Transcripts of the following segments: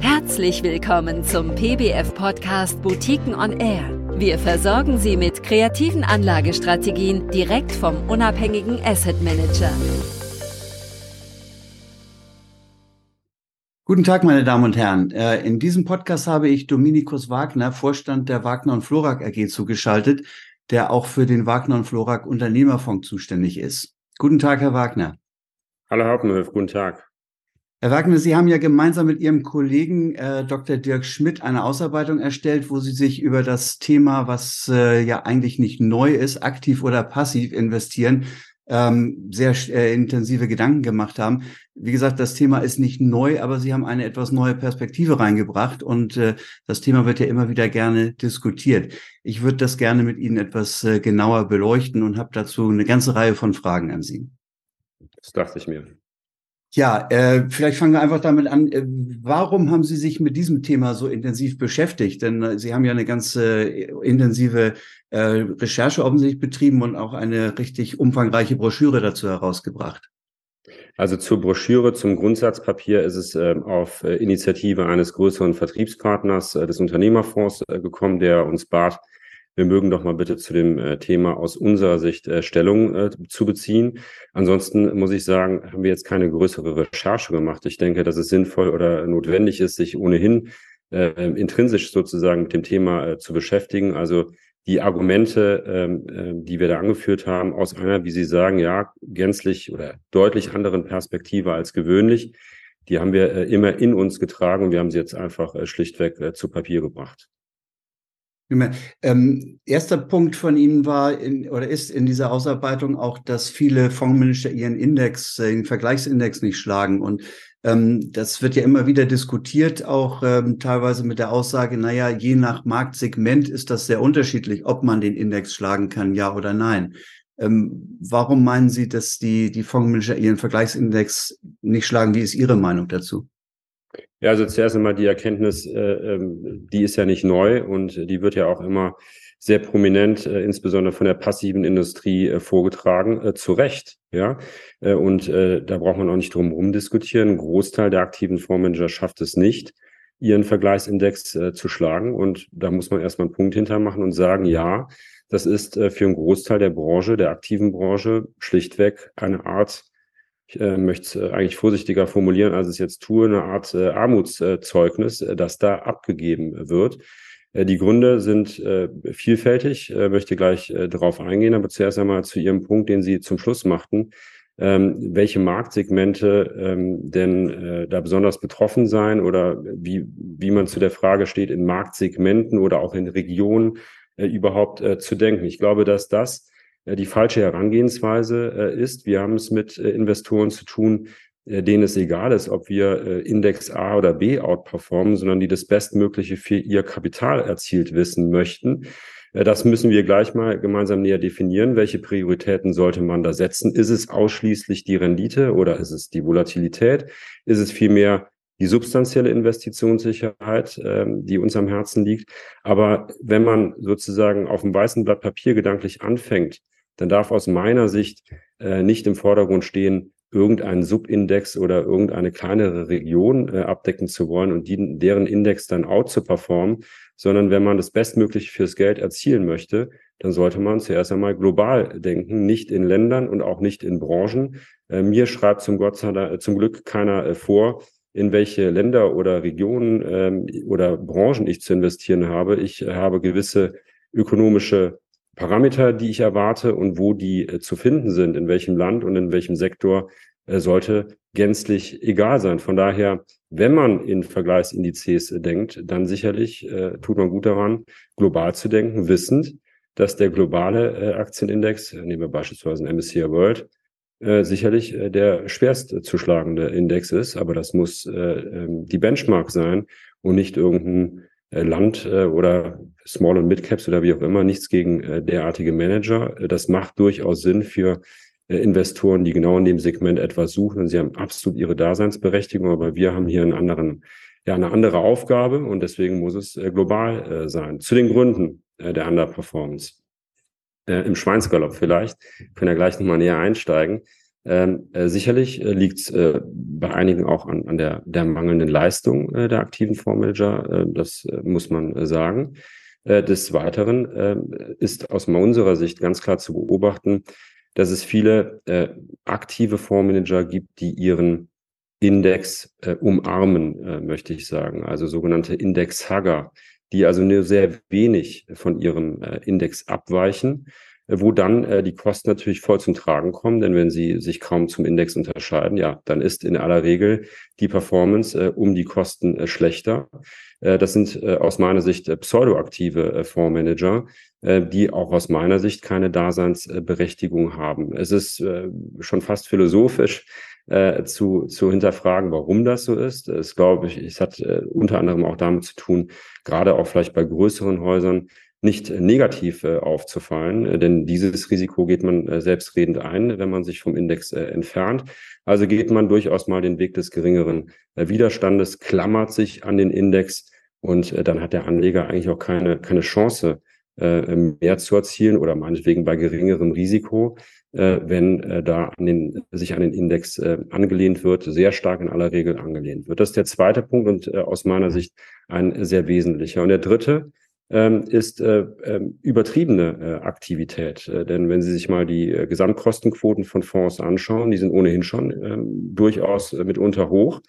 Herzlich willkommen zum PBF-Podcast Boutiquen on Air. Wir versorgen Sie mit kreativen Anlagestrategien direkt vom unabhängigen Asset Manager. Guten Tag, meine Damen und Herren. Äh, in diesem Podcast habe ich Dominikus Wagner, Vorstand der Wagner und Florak AG, zugeschaltet, der auch für den Wagner und Florak Unternehmerfonds zuständig ist. Guten Tag, Herr Wagner. Hallo Hauptenhof, guten Tag. Herr Wagner, Sie haben ja gemeinsam mit Ihrem Kollegen äh, Dr. Dirk Schmidt eine Ausarbeitung erstellt, wo Sie sich über das Thema, was äh, ja eigentlich nicht neu ist, aktiv oder passiv investieren, ähm, sehr äh, intensive Gedanken gemacht haben. Wie gesagt, das Thema ist nicht neu, aber Sie haben eine etwas neue Perspektive reingebracht und äh, das Thema wird ja immer wieder gerne diskutiert. Ich würde das gerne mit Ihnen etwas äh, genauer beleuchten und habe dazu eine ganze Reihe von Fragen an Sie. Das dachte ich mir. Ja, äh, vielleicht fangen wir einfach damit an. Äh, warum haben Sie sich mit diesem Thema so intensiv beschäftigt? Denn äh, Sie haben ja eine ganz äh, intensive äh, Recherche offensichtlich betrieben und auch eine richtig umfangreiche Broschüre dazu herausgebracht. Also zur Broschüre, zum Grundsatzpapier ist es äh, auf Initiative eines größeren Vertriebspartners äh, des Unternehmerfonds äh, gekommen, der uns bat, wir mögen doch mal bitte zu dem äh, Thema aus unserer Sicht äh, Stellung äh, zu beziehen. Ansonsten muss ich sagen, haben wir jetzt keine größere Recherche gemacht. Ich denke, dass es sinnvoll oder notwendig ist, sich ohnehin intrinsisch sozusagen mit dem Thema zu beschäftigen. Also die Argumente, ähm, äh, die wir da angeführt haben, aus einer, wie Sie sagen, ja, gänzlich oder deutlich anderen Perspektive als gewöhnlich, die haben wir immer in uns getragen und wir haben sie jetzt einfach schlichtweg zu Papier gebracht. Ähm, erster Punkt von Ihnen war in, oder ist in dieser Ausarbeitung auch, dass viele Fondsmanager ihren Index, äh, den Vergleichsindex nicht schlagen. Und ähm, das wird ja immer wieder diskutiert, auch ähm, teilweise mit der Aussage, naja, je nach Marktsegment ist das sehr unterschiedlich, ob man den Index schlagen kann, ja oder nein. Ähm, warum meinen Sie, dass die, die Fondsmanager ihren Vergleichsindex nicht schlagen? Wie ist Ihre Meinung dazu? Ja, also zuerst einmal die Erkenntnis, äh, ähm, die ist ja nicht neu und die wird ja auch immer sehr prominent, äh, insbesondere von der passiven Industrie äh, vorgetragen, äh, zu Recht. Ja, äh, und äh, da braucht man auch nicht drum herum diskutieren. Ein Großteil der aktiven Fondsmanager schafft es nicht, ihren Vergleichsindex äh, zu schlagen. Und da muss man erstmal einen Punkt hintermachen und sagen, ja, das ist äh, für einen Großteil der Branche, der aktiven Branche, schlichtweg eine Art ich äh, möchte es äh, eigentlich vorsichtiger formulieren, als es jetzt tue, eine Art äh, Armutszeugnis, äh, das da abgegeben wird. Äh, die Gründe sind äh, vielfältig, möchte gleich darauf eingehen, aber zuerst einmal zu Ihrem Punkt, den Sie zum Schluss machten. Ähm, welche Marktsegmente ähm, denn äh, da besonders betroffen sein oder wie, wie man zu der Frage steht, in Marktsegmenten oder auch in Regionen äh, überhaupt äh, zu denken. Ich glaube, dass das die falsche Herangehensweise äh, ist. Wir haben es mit äh, Investoren zu tun, denen es egal ist, ob wir Index A oder B outperformen, sondern die das Bestmögliche für ihr Kapital erzielt wissen möchten. Das müssen wir gleich mal gemeinsam näher definieren. Welche Prioritäten sollte man da setzen? Ist es ausschließlich die Rendite oder ist es die Volatilität? Ist es vielmehr die substanzielle Investitionssicherheit, ähm, die uns am Herzen liegt? Aber wenn man sozusagen auf dem weißen Blatt Papier gedanklich anfängt, dann darf aus meiner Sicht äh, nicht im Vordergrund stehen, irgendeinen Subindex oder irgendeine kleinere Region äh, abdecken zu wollen und die, deren Index dann out zu performen, sondern wenn man das Bestmögliche fürs Geld erzielen möchte, dann sollte man zuerst einmal global denken, nicht in Ländern und auch nicht in Branchen. Äh, mir schreibt zum Gott sei Dank, zum Glück keiner äh, vor, in welche Länder oder Regionen ähm, oder Branchen ich zu investieren habe. Ich habe gewisse ökonomische Parameter, die ich erwarte und wo die äh, zu finden sind, in welchem Land und in welchem Sektor, äh, sollte gänzlich egal sein. Von daher, wenn man in Vergleichsindizes äh, denkt, dann sicherlich äh, tut man gut daran, global zu denken, wissend, dass der globale äh, Aktienindex, äh, nehmen wir beispielsweise einen MSCI World, sicherlich der schwerst zu schlagende Index ist, aber das muss ähm, die Benchmark sein und nicht irgendein Land äh, oder Small- und Mid-Caps oder wie auch immer, nichts gegen äh, derartige Manager. Das macht durchaus Sinn für Investoren, die genau in dem Segment etwas suchen. Und sie haben absolut ihre Daseinsberechtigung, aber wir haben hier einen anderen, ja, eine andere Aufgabe und deswegen muss es global sein. Zu den Gründen der Underperformance. Im Schweinsgalopp vielleicht, können wir gleich nochmal näher einsteigen. Ähm, äh, sicherlich äh, liegt es äh, bei einigen auch an, an der, der mangelnden Leistung äh, der aktiven Fondsmanager. Äh, das äh, muss man äh, sagen. Äh, des Weiteren ist aus unserer Sicht ganz klar zu beobachten, dass es viele äh, aktive Fondsmanager gibt, die ihren Index äh, umarmen, äh, möchte ich sagen. Also sogenannte Index-Hugger, die also nur sehr wenig von ihrem äh, Index abweichen wo dann äh, die Kosten natürlich voll zum Tragen kommen, denn wenn sie sich kaum zum Index unterscheiden, ja, dann ist in aller Regel die Performance äh, um die Kosten äh, schlechter. Äh, das sind äh, aus meiner Sicht äh, pseudoaktive äh, Fondsmanager, äh, die auch aus meiner Sicht keine Daseinsberechtigung haben. Es ist äh, schon fast philosophisch, äh, zu, zu hinterfragen, warum das so ist. Es glaube ich, es hat äh, unter anderem auch damit zu tun, gerade auch vielleicht bei größeren Häusern, nicht negativ äh, aufzufallen, äh, denn dieses Risiko geht man äh, selbstredend ein, wenn man sich vom Index äh, entfernt. Also geht man durchaus mal den Weg des geringeren äh, Widerstandes, klammert sich an den Index und äh, dann hat der Anleger eigentlich auch keine, keine Chance, mehr zu erzielen oder meinetwegen bei geringerem Risiko, wenn da an den, sich an den Index angelehnt wird, sehr stark in aller Regel angelehnt wird. Das ist der zweite Punkt und aus meiner Sicht ein sehr wesentlicher. Und der dritte, ähm, ist äh, äh, übertriebene äh, Aktivität. Äh, denn wenn Sie sich mal die Gesamtkostenquoten von Fonds anschauen, die sind ohnehin schon ähm, durchaus mitunter hoch.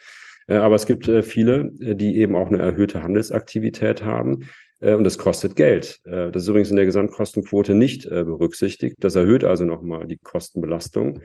Aber es gibt viele, die eben auch eine erhöhte Handelsaktivität haben. Und das kostet Geld. Das ist übrigens in der Gesamtkostenquote nicht berücksichtigt. Das erhöht also nochmal die Kostenbelastung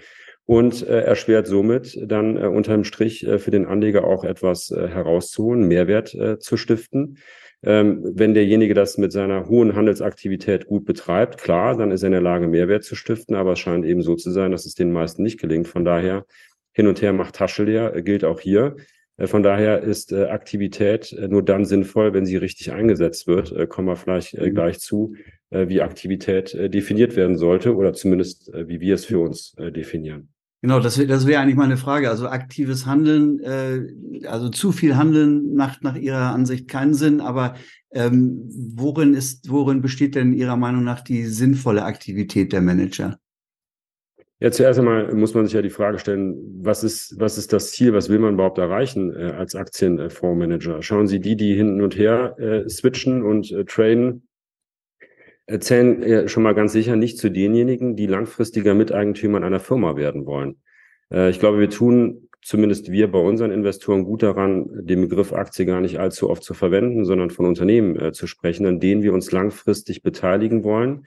und erschwert somit dann unterm Strich für den Anleger auch etwas herauszuholen, Mehrwert zu stiften. Ähm, wenn derjenige das mit seiner hohen Handelsaktivität gut betreibt, klar, dann ist er in der Lage, Mehrwert zu stiften, aber es scheint eben so zu sein, dass es den meisten nicht gelingt. Von daher, hin und her macht Tasche leer, äh, gilt auch hier. Äh, von daher ist äh, Aktivität äh, nur dann sinnvoll, wenn sie richtig eingesetzt wird. Äh, kommen wir vielleicht äh, gleich zu, wie Aktivität definiert werden sollte oder zumindest wie wir es für uns definieren. Genau, das, das wäre eigentlich meine Frage. Also aktives Handeln, äh, also zu viel Handeln macht nach Ihrer Ansicht keinen Sinn, aber ähm, worin ist, worin besteht denn Ihrer Meinung nach die sinnvolle Aktivität der Manager? Ja, zuerst einmal muss man sich ja die Frage stellen, was ist, was ist das Ziel, was will man überhaupt erreichen äh, als Aktienfondsmanager? Schauen Sie, die, die hin und her äh, switchen und äh, traden, zählen äh, schon mal ganz sicher nicht zu denjenigen, die langfristiger Miteigentümer einer Firma werden wollen. Äh, ich glaube, wir tun zumindest wir bei unseren Investoren gut daran, den Begriff Aktie gar nicht allzu oft zu verwenden, sondern von Unternehmen äh, zu sprechen, an denen wir uns langfristig beteiligen wollen,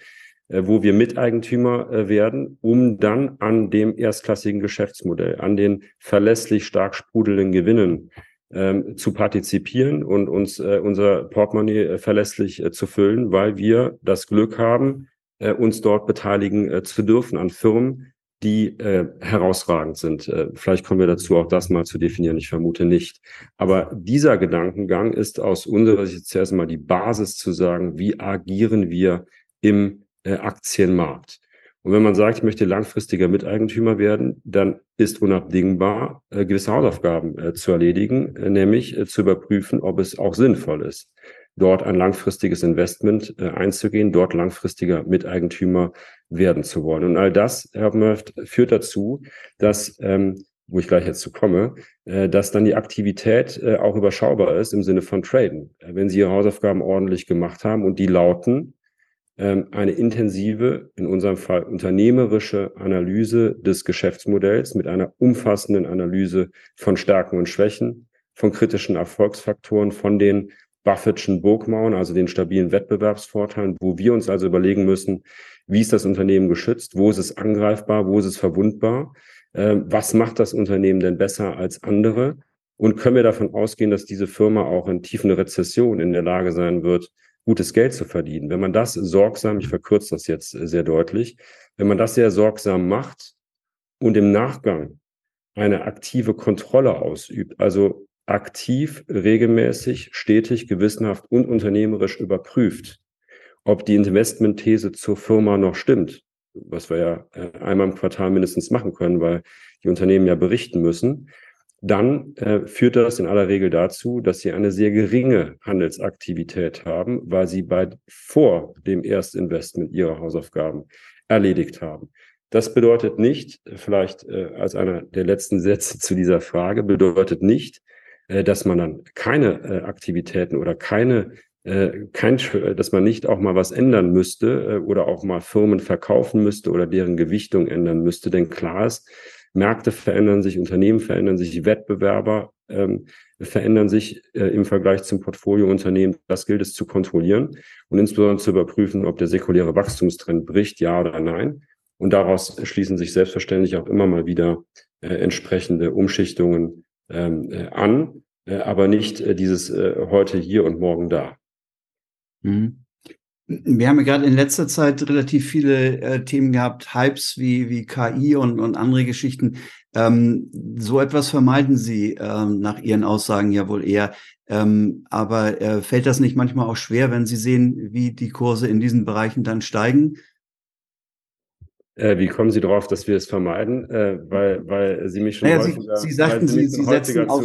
wo wir Miteigentümer werden, um dann an dem erstklassigen Geschäftsmodell, an den verlässlich stark sprudelnden Gewinnen ähm, zu partizipieren und uns äh, unser Portemonnaie äh, verlässlich äh, zu füllen, weil wir das Glück haben, äh, uns dort beteiligen äh, zu dürfen an Firmen, die äh, herausragend sind. Äh, vielleicht kommen wir dazu, auch das mal zu definieren. Ich vermute nicht. Aber dieser Gedankengang ist aus unserer Sicht zuerst mal die Basis zu sagen, wie agieren wir im äh, Aktienmarkt. Und wenn man sagt, ich möchte langfristiger Miteigentümer werden, dann ist unabdingbar, äh, gewisse Hausaufgaben äh, zu erledigen, äh, nämlich äh, zu überprüfen, ob es auch sinnvoll ist, dort ein langfristiges Investment äh, einzugehen, dort langfristiger Miteigentümer werden zu wollen. Und all das, Herr Murph, führt dazu, dass ähm, wo ich gleich jetzt zu komme, äh, dass dann die Aktivität auch überschaubar ist im Sinne von Traden. Wenn Sie Ihre Hausaufgaben ordentlich gemacht haben und die lauten, eine intensive, in unserem Fall unternehmerische Analyse des Geschäftsmodells mit einer umfassenden Analyse von Stärken und Schwächen, von kritischen Erfolgsfaktoren, von den Buffettschen Burgmauern, also den stabilen Wettbewerbsvorteilen, wo wir uns also überlegen müssen, wie ist das Unternehmen geschützt, wo ist es angreifbar, wo ist es verwundbar, äh, was macht das Unternehmen denn besser als andere? Und können wir davon ausgehen, dass diese Firma auch in tiefen Rezession in der Lage sein wird, gutes Geld zu verdienen. Wenn man das sorgsam, ich verkürze das jetzt sehr deutlich, wenn man das sehr sorgsam macht und im Nachgang eine aktive Kontrolle ausübt, also aktiv, regelmäßig, stetig, gewissenhaft und unternehmerisch überprüft, ob die Investmentthese zur Firma noch stimmt, was wir ja äh, einmal im Quartal mindestens machen können, weil die Unternehmen ja berichten müssen, dann äh, führt das in aller Regel dazu, dass sie eine sehr geringe Handelsaktivität haben, weil sie bei vor dem Erstinvestment ihre Hausaufgaben erledigt haben. Das bedeutet nicht, vielleicht äh, als einer der letzten Sätze zu dieser Frage, bedeutet nicht, äh, dass man dann keine äh, Aktivitäten oder keine äh, kein, dass man nicht auch mal was ändern müsste äh, oder auch mal Firmen verkaufen müsste oder deren Gewichtung ändern müsste. Denn klar ist, Märkte verändern sich, Unternehmen verändern sich, Wettbewerber ähm, verändern sich äh, im Vergleich zum Portfoliounternehmen. Das gilt es zu kontrollieren und insbesondere zu überprüfen, ob der säkuläre Wachstumstrend bricht, ja oder nein. Und daraus schließen sich selbstverständlich auch immer mal wieder äh, entsprechende Umschichtungen ähm, äh, an, äh, aber nicht äh, dieses äh, heute hier und morgen da. Mhm. Wir haben ja gerade in letzter Zeit relativ viele äh, Themen gehabt, Hypes wie, wie KI und, und andere Geschichten. Ähm, so etwas vermeiden Sie ähm, nach Ihren Aussagen ja wohl eher. Ähm, aber äh, fällt das nicht manchmal auch schwer, wenn Sie sehen, wie die Kurse in diesen Bereichen dann steigen? Äh, wie kommen Sie darauf, dass wir es vermeiden? Äh, weil, weil Sie mich schon naja, häufiger, Sie, Sie sagten, Sie, Sie setzen auf,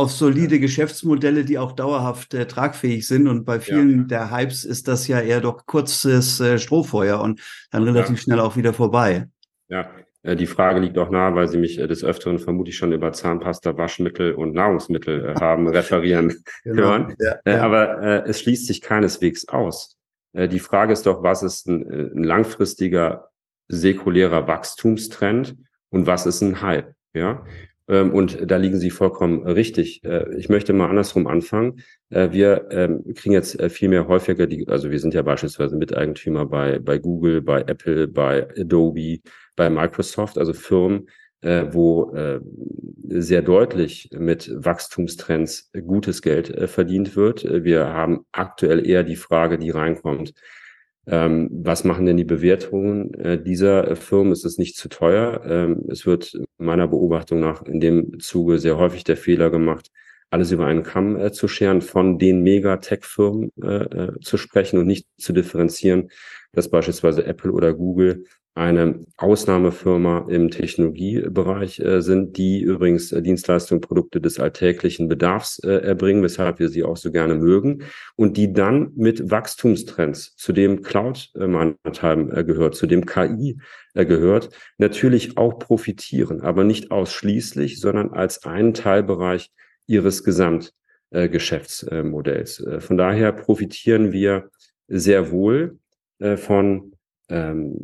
auf solide ja. Geschäftsmodelle, die auch dauerhaft äh, tragfähig sind. Und bei vielen ja. der Hypes ist das ja eher doch kurzes äh, Strohfeuer und dann relativ ja. schnell auch wieder vorbei. Ja, äh, die Frage liegt auch nahe, weil Sie mich äh, des Öfteren vermutlich schon über Zahnpasta, Waschmittel und Nahrungsmittel äh, haben referieren genau. hören. Aber es schließt sich keineswegs aus. die Frage ist doch, was ist ein, ein langfristiger säkulärer Wachstumstrend und was ist ein Hype? Ja, und da liegen Sie vollkommen richtig. Äh, ich möchte mal andersrum anfangen. Äh, wir ähm, kriegen jetzt äh, viel mehr häufiger die, also wir sind ja beispielsweise Miteigentümer bei, bei Google, bei Apple, bei Adobe, bei Microsoft, also Firmen, wo sehr deutlich mit Wachstumstrends gutes Geld verdient wird. Wir haben aktuell eher die Frage, die reinkommt, ähm, was machen denn die Bewertungen äh, dieser äh, Firmen? Ist es nicht zu teuer? Ähm, es wird meiner Beobachtung nach in dem Zuge sehr häufig der Fehler gemacht, alles über einen Kamm äh, zu scheren, von den Mega-Tech-Firmen äh, äh, zu sprechen und nicht zu differenzieren, dass beispielsweise Apple oder Google eine Ausnahmefirma im Technologiebereich äh, sind, die übrigens äh, Dienstleistungen, Produkte des alltäglichen Bedarfs äh, erbringen, weshalb wir sie auch so gerne mögen und die dann mit Wachstumstrends, zu dem Cloud äh, äh, gehört, zu dem KI äh, gehört, natürlich auch profitieren, aber nicht ausschließlich, sondern als einen Teilbereich ihres Gesamtgeschäftsmodells. Äh, von daher profitieren wir sehr wohl äh, von ähm,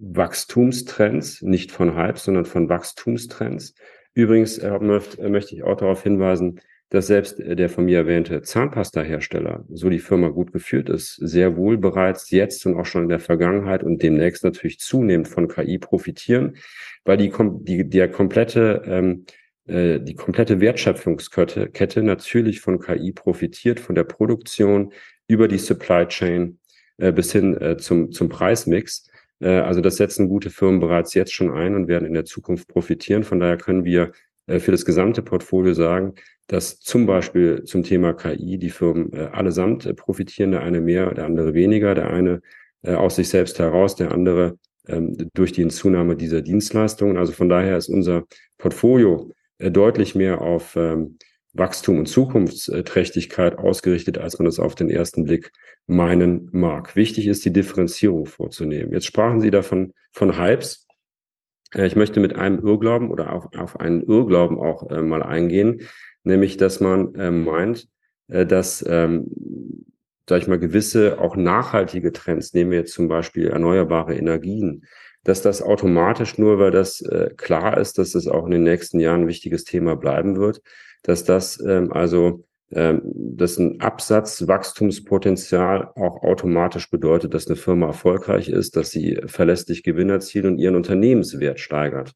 Wachstumstrends, nicht von Hype, sondern von Wachstumstrends. Übrigens äh, möchte, ich auch darauf hinweisen, dass selbst der von mir erwähnte Zahnpasta-Hersteller, so die Firma gut geführt ist, sehr wohl bereits jetzt und auch schon in der Vergangenheit und demnächst natürlich zunehmend von KI profitieren, weil die, die der komplette ähm, äh, die komplette Wertschöpfungskette Kette natürlich von KI profitiert, von der Produktion über die Supply Chain äh, bis hin äh, zum, zum Preismix. Äh, also das setzen gute Firmen bereits jetzt schon ein und werden in der Zukunft profitieren. Von daher können wir äh, für das gesamte Portfolio sagen, dass zum Beispiel zum Thema KI die Firmen allesamt profitieren, der eine mehr, der andere weniger, der eine aus sich selbst heraus, der andere ähm, durch die Zunahme dieser Dienstleistungen. Also von daher ist unser Portfolio deutlich mehr auf ähm, Wachstum und Zukunftsträchtigkeit ausgerichtet, als man es auf den ersten Blick meinen mag. Wichtig ist, die Differenzierung vorzunehmen. Jetzt sprachen Sie davon von Hypes. Äh, ich möchte mit einem Irrglauben oder auf, auf einen Irrglauben auch äh, mal eingehen, nämlich, dass man äh, meint, äh, dass, ähm, sag ich mal, gewisse auch nachhaltige Trends, nehmen wir jetzt zum Beispiel erneuerbare Energien, dass das automatisch nur, weil das äh, klar ist, dass das auch in den nächsten Jahren ein wichtiges Thema bleiben wird, dass das ähm, also ähm, dass ein Absatzwachstumspotenzial auch automatisch bedeutet, dass eine Firma erfolgreich ist, dass sie verlässlich Gewinn erzielt und ihren Unternehmenswert steigert.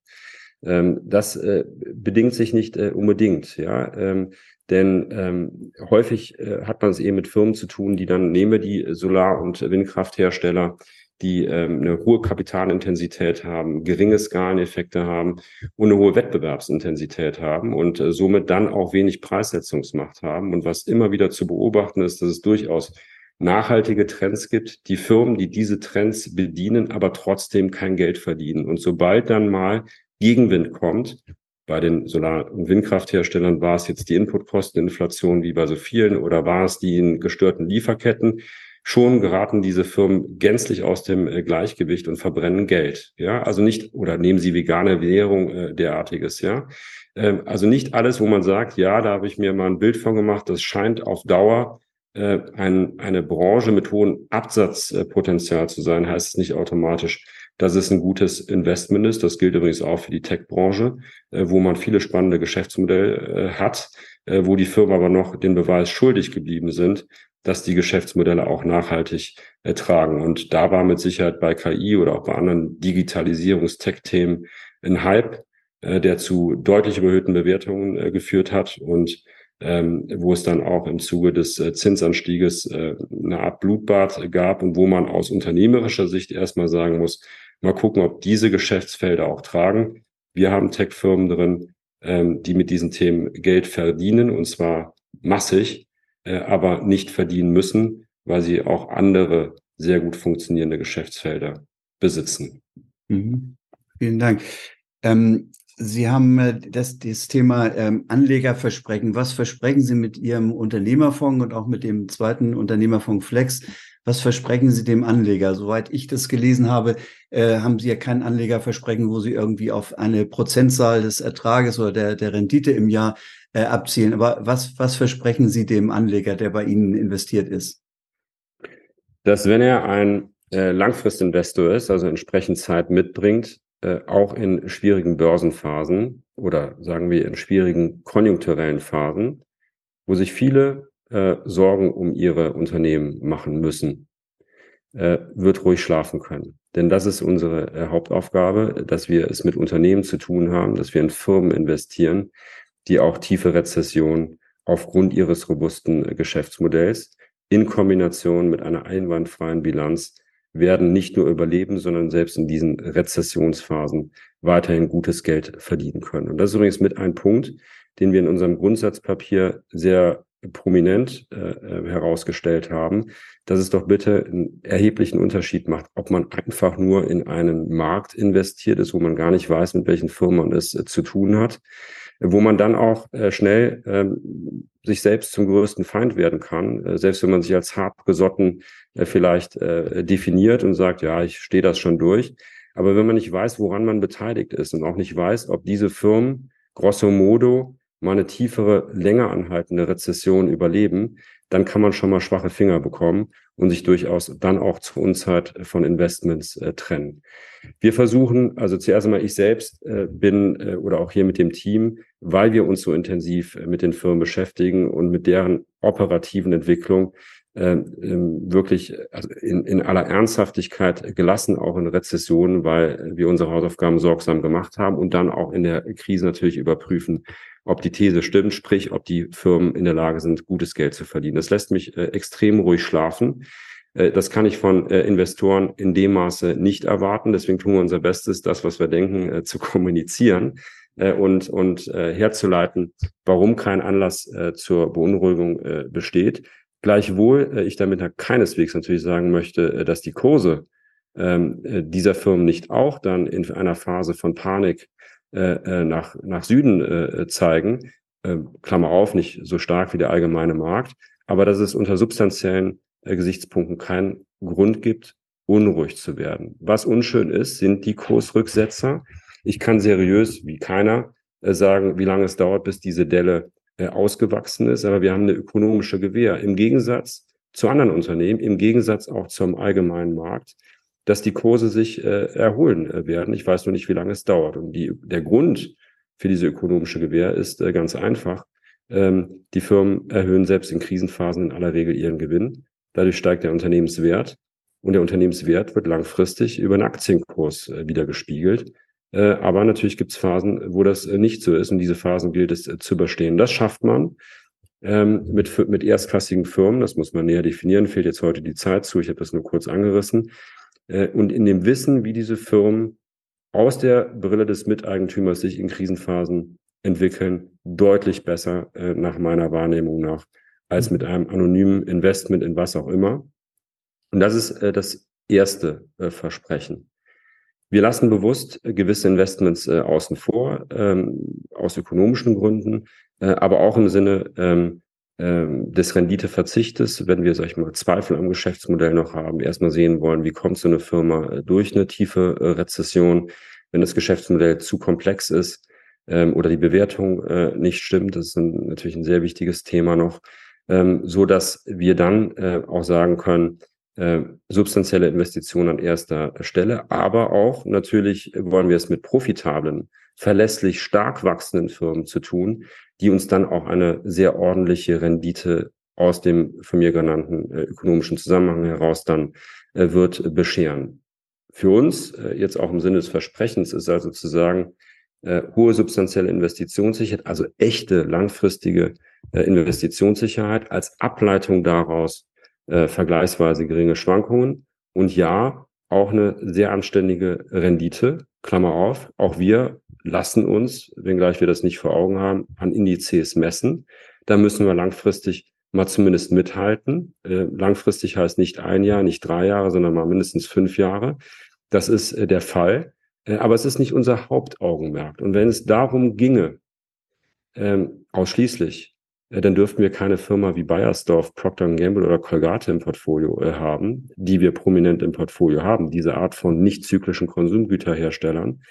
Ähm, das äh, bedingt sich nicht äh, unbedingt, ja. Ähm, denn ähm, häufig äh, hat man es eben mit Firmen zu tun, die dann nehme die Solar- und Windkrafthersteller, die ähm, eine hohe Kapitalintensität haben, geringe Skaleneffekte haben und eine hohe Wettbewerbsintensität haben und äh, somit dann auch wenig Preissetzungsmacht haben. Und was immer wieder zu beobachten ist, dass es durchaus nachhaltige Trends gibt, die Firmen, die diese Trends bedienen, aber trotzdem kein Geld verdienen. Und sobald dann mal Gegenwind kommt, bei den Solar- und Windkraftherstellern war es jetzt die Inputkosteninflation wie bei so vielen oder war es die in gestörten Lieferketten, schon geraten diese Firmen gänzlich aus dem äh, Gleichgewicht und verbrennen Geld. Ja, also nicht, oder nehmen sie vegane Währung äh, derartiges, ja. Ähm, also nicht alles, wo man sagt, ja, da habe ich mir mal ein Bild von gemacht, das scheint auf Dauer äh, ein, eine Branche mit hohem Absatzpotenzial zu sein, heißt es nicht automatisch, dass es ein gutes Investment ist. Das gilt übrigens auch für die Tech-Branche, äh, wo man viele spannende Geschäftsmodelle äh, hat, äh, wo die Firmen aber noch den Beweis schuldig geblieben sind, dass die Geschäftsmodelle auch nachhaltig tragen. Und da war mit Sicherheit bei KI oder auch bei anderen Digitalisierungs-Tech-Themen ein Hype, der zu deutlich überhöhten Bewertungen geführt hat und ähm, wo es dann auch im Zuge des Zinsanstieges eine Art Blutbad gab und wo man aus unternehmerischer Sicht erstmal sagen muss, mal gucken, ob diese Geschäftsfelder auch tragen. Wir haben Tech-Firmen drin, ähm, die mit diesen Themen Geld verdienen und zwar massig, äh, aber nicht verdienen müssen, weil sie auch andere sehr gut funktionierende Geschäftsfelder besitzen. Mhm. Vielen Dank. Ähm, Sie haben äh, das, das Thema ähm, Anlegerversprechen. Was versprechen Sie mit Ihrem Unternehmerfonds und auch mit dem zweiten Unternehmerfonds Flex? Was versprechen Sie dem Anleger? Soweit ich das gelesen habe, äh, haben Sie ja kein Anlegerversprechen, wo Sie irgendwie auf eine Prozentzahl des Ertrages oder der, der Rendite im Jahr äh, abzielen. Aber was, was versprechen Sie dem Anleger, der bei Ihnen investiert ist? Dass wenn er ein äh, Langfristinvestor ist, also entsprechend Zeit mitbringt, äh, auch in schwierigen Börsenphasen oder sagen wir in schwierigen konjunkturellen Phasen, wo sich viele äh, Sorgen um ihre Unternehmen machen müssen, äh, wird ruhig schlafen können. Denn das ist unsere äh, Hauptaufgabe, dass wir es mit Unternehmen zu tun haben, dass wir in Firmen investieren, die auch tiefe Rezession aufgrund ihres robusten Geschäftsmodells in Kombination mit einer einwandfreien Bilanz werden nicht nur überleben, sondern selbst in diesen Rezessionsphasen weiterhin gutes Geld verdienen können. Und das ist übrigens mit ein Punkt, den wir in unserem Grundsatzpapier sehr prominent äh, äh, herausgestellt haben, dass es doch bitte einen erheblichen Unterschied macht, ob man einfach nur in einen Markt investiert ist, wo man gar nicht weiß, mit welchen Firmen man es äh, zu tun hat, wo man dann auch äh, schnell ähm, sich selbst zum größten Feind werden kann, äh, selbst wenn man sich als hartgesotten äh, vielleicht äh, definiert und sagt, ja, ich stehe das schon durch. Aber wenn man nicht weiß, woran man beteiligt ist und auch nicht weiß, ob diese Firmen grosso modo mal eine tiefere, länger anhaltende Rezession überleben, dann kann man schon mal schwache Finger bekommen und sich durchaus dann auch zur Unzeit von Investments äh, trennen. Wir versuchen, also zuerst einmal ich selbst äh, bin äh, oder auch hier mit dem Team, weil wir uns so intensiv äh, mit den Firmen beschäftigen und mit deren operativen Entwicklung äh, wirklich also in, in aller Ernsthaftigkeit gelassen, auch in Rezessionen, weil wir unsere Hausaufgaben sorgsam gemacht haben und dann auch in der Krise natürlich überprüfen, ob die These stimmt, sprich, ob die Firmen in der Lage sind, gutes Geld zu verdienen. Das lässt mich äh, extrem ruhig schlafen. Äh, das kann ich von äh, Investoren in dem Maße nicht erwarten. Deswegen tun wir unser Bestes, das, was wir denken, äh, zu kommunizieren äh, und, und äh, herzuleiten, warum kein Anlass zur Beunruhigung besteht. Gleichwohl äh, ich damit keineswegs natürlich sagen möchte, äh, dass die Kurse ähm, äh, dieser Firmen nicht auch dann in einer Phase von Panik äh, nach, nach Süden äh, zeigen. Äh, Klammer auf, nicht so stark wie der allgemeine Markt, aber dass es unter substanziellen äh, Gesichtspunkten keinen Grund gibt, unruhig zu werden. Was unschön ist, sind die Kursrücksetzer. Ich kann seriös wie keiner äh, sagen, wie lange es dauert, bis diese Delle äh, ausgewachsen ist, aber wir haben eine ökonomische Gewähr. Im Gegensatz zu anderen Unternehmen, im Gegensatz auch zum allgemeinen Markt, dass die Kurse sich äh, erholen äh, werden. Ich weiß nur nicht, wie lange es dauert. Und die, der Grund für diese ökonomische Gewähr ist äh, ganz einfach. Ähm, die Firmen erhöhen selbst in Krisenphasen in aller Regel ihren Gewinn. Dadurch steigt der Unternehmenswert und der Unternehmenswert wird langfristig über den Aktienkurs äh, wieder gespiegelt. Äh, aber natürlich gibt es Phasen, wo das äh, nicht so ist und diese Phasen gilt es äh, zu überstehen. Das schafft man ähm, mit, mit erstklassigen Firmen, das muss man näher definieren, fehlt jetzt heute die Zeit zu, ich habe das nur kurz angerissen. Äh, und in dem Wissen, wie diese Firmen aus der Brille des Miteigentümers sich in Krisenphasen entwickeln, deutlich besser äh, nach meiner Wahrnehmung nach, als mit einem anonymen Investment in was auch immer. Und das ist äh, das erste äh, Versprechen. Wir lassen bewusst äh, gewisse Investments äh, außen vor, ähm, aus ökonomischen Gründen, äh, aber auch im Sinne ähm, des Renditeverzichtes, wenn wir, sag ich mal, Zweifel am Geschäftsmodell noch haben, erstmal sehen wollen, wie kommt so eine Firma äh, durch eine tiefe äh, Rezession, wenn das Geschäftsmodell zu komplex ist ähm, oder die Bewertung äh, nicht stimmt. Das ist ein, natürlich ein sehr wichtiges Thema noch, ähm, so dass wir dann äh, auch sagen können, äh, substanzielle Investitionen an erster Stelle, aber auch natürlich wollen wir es mit profitablen, verlässlich stark wachsenden Firmen zu tun, die uns dann auch eine sehr ordentliche Rendite aus dem von mir genannten äh, ökonomischen Zusammenhang heraus dann äh, wird bescheren. Für uns, äh, jetzt auch im Sinne des Versprechens, ist also zu sagen, hohe substanzielle Investitionssicherheit, also echte langfristige Investitionssicherheit als Ableitung daraus vergleichsweise geringe Schwankungen und ja, auch eine sehr anständige Rendite, Klammer auf. Auch wir lassen uns, wenngleich wir das nicht vor Augen haben, an Indizes messen. Da müssen wir langfristig mal zumindest mithalten. Äh, langfristig heißt nicht ein Jahr, nicht drei Jahre, sondern mal mindestens fünf Jahre. Das ist äh, der Fall. Äh, aber es ist nicht unser Hauptaugenmerk. Und wenn es darum ginge, ähm, ausschließlich, dann dürften wir keine Firma wie Bayersdorf, Procter Gamble oder Colgate im Portfolio haben, die wir prominent im Portfolio haben, diese Art von nicht zyklischen Konsumgüterherstellern.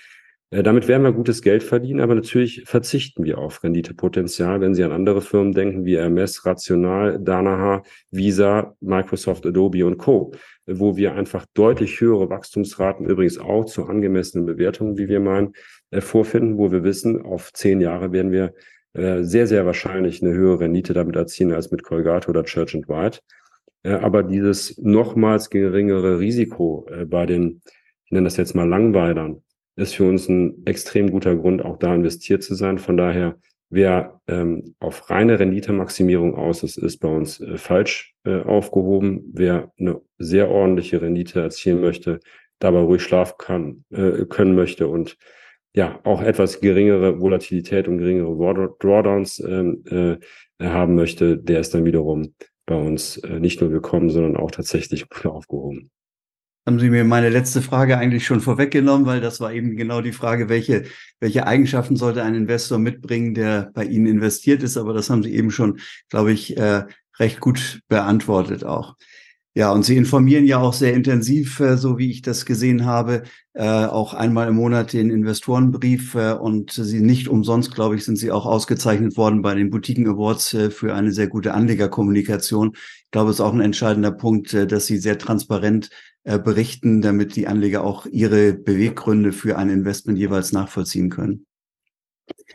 Äh, damit werden wir gutes Geld verdienen, aber natürlich verzichten wir auf Renditepotenzial, wenn Sie an andere Firmen denken wie Hermes, Rational, Danaher, Visa, Microsoft, Adobe und Co., wo wir einfach deutlich höhere Wachstumsraten, übrigens auch zu angemessenen Bewertungen, wie wir meinen, äh, vorfinden, wo wir wissen, auf zehn Jahre werden wir äh, sehr, sehr wahrscheinlich eine höhere Rendite damit erzielen als mit Colgate oder Church and White. Aber dieses nochmals geringere Risiko bei den, ich nenne das jetzt mal Langweilern, ist für uns ein extrem guter Grund, auch da investiert zu sein. Von daher, wer ähm, auf reine Renditemaximierung aus ist, ist bei uns äh, falsch äh, aufgehoben. Wer eine sehr ordentliche Rendite erzielen möchte, dabei ruhig schlafen kann, äh, können möchte und ja, auch etwas geringere Volatilität und geringere Drawdowns ähm, äh, haben möchte, der ist dann wiederum bei uns äh, nicht nur willkommen, sondern auch tatsächlich gut aufgehoben haben Sie mir meine letzte Frage eigentlich schon vorweggenommen, weil das war eben genau die Frage, welche, welche Eigenschaften sollte ein Investor mitbringen, der bei Ihnen investiert ist. Aber das haben Sie eben schon, glaube ich, äh, recht gut beantwortet auch. Ja, und Sie informieren ja auch sehr intensiv, äh, so wie ich das gesehen habe, äh, auch einmal im Monat den Investorenbrief. Und Sie nicht umsonst, glaube ich, sind Sie auch ausgezeichnet worden bei den Boutiquen Awards für eine sehr gute Anlegerkommunikation. Ich glaube, es ist auch ein entscheidender Punkt, äh, dass Sie sehr transparent äh, berichten, damit die Anleger auch ihre Beweggründe für ein Investment jeweils nachvollziehen können.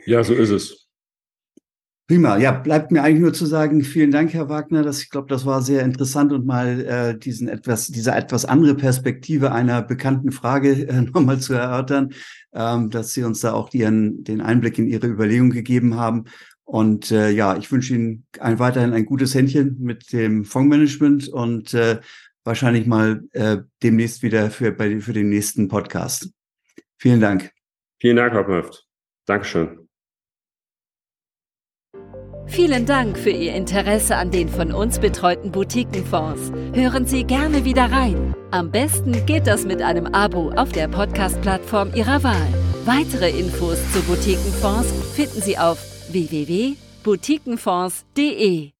Ja, so ist es. Prima. Ja, bleibt mir eigentlich nur zu sagen, vielen Dank, Herr Wagner. Das, ich glaube, das war sehr interessant und mal äh, diesen etwas, diese etwas andere Perspektive einer bekannten Frage äh, nochmal zu erörtern, ähm, dass Sie uns da auch Ihren, den Einblick in Ihre Überlegung gegeben haben. Und äh, ja, ich wünsche Ihnen ein, weiterhin ein gutes Händchen mit dem Fondsmanagement und äh, wahrscheinlich mal äh, demnächst wieder für, bei, für den nächsten Podcast. Vielen Dank. Vielen Dank, Herr Pöft. Dankeschön. Vielen Dank für Ihr Interesse an den von uns betreuten Boutiquenfonds. Hören Sie gerne wieder rein. Am besten geht das mit einem Abo auf der Podcast-Plattform Ihrer Wahl. Weitere Infos zu Boutiquenfonds finden Sie auf www.boutiquenfonds.de.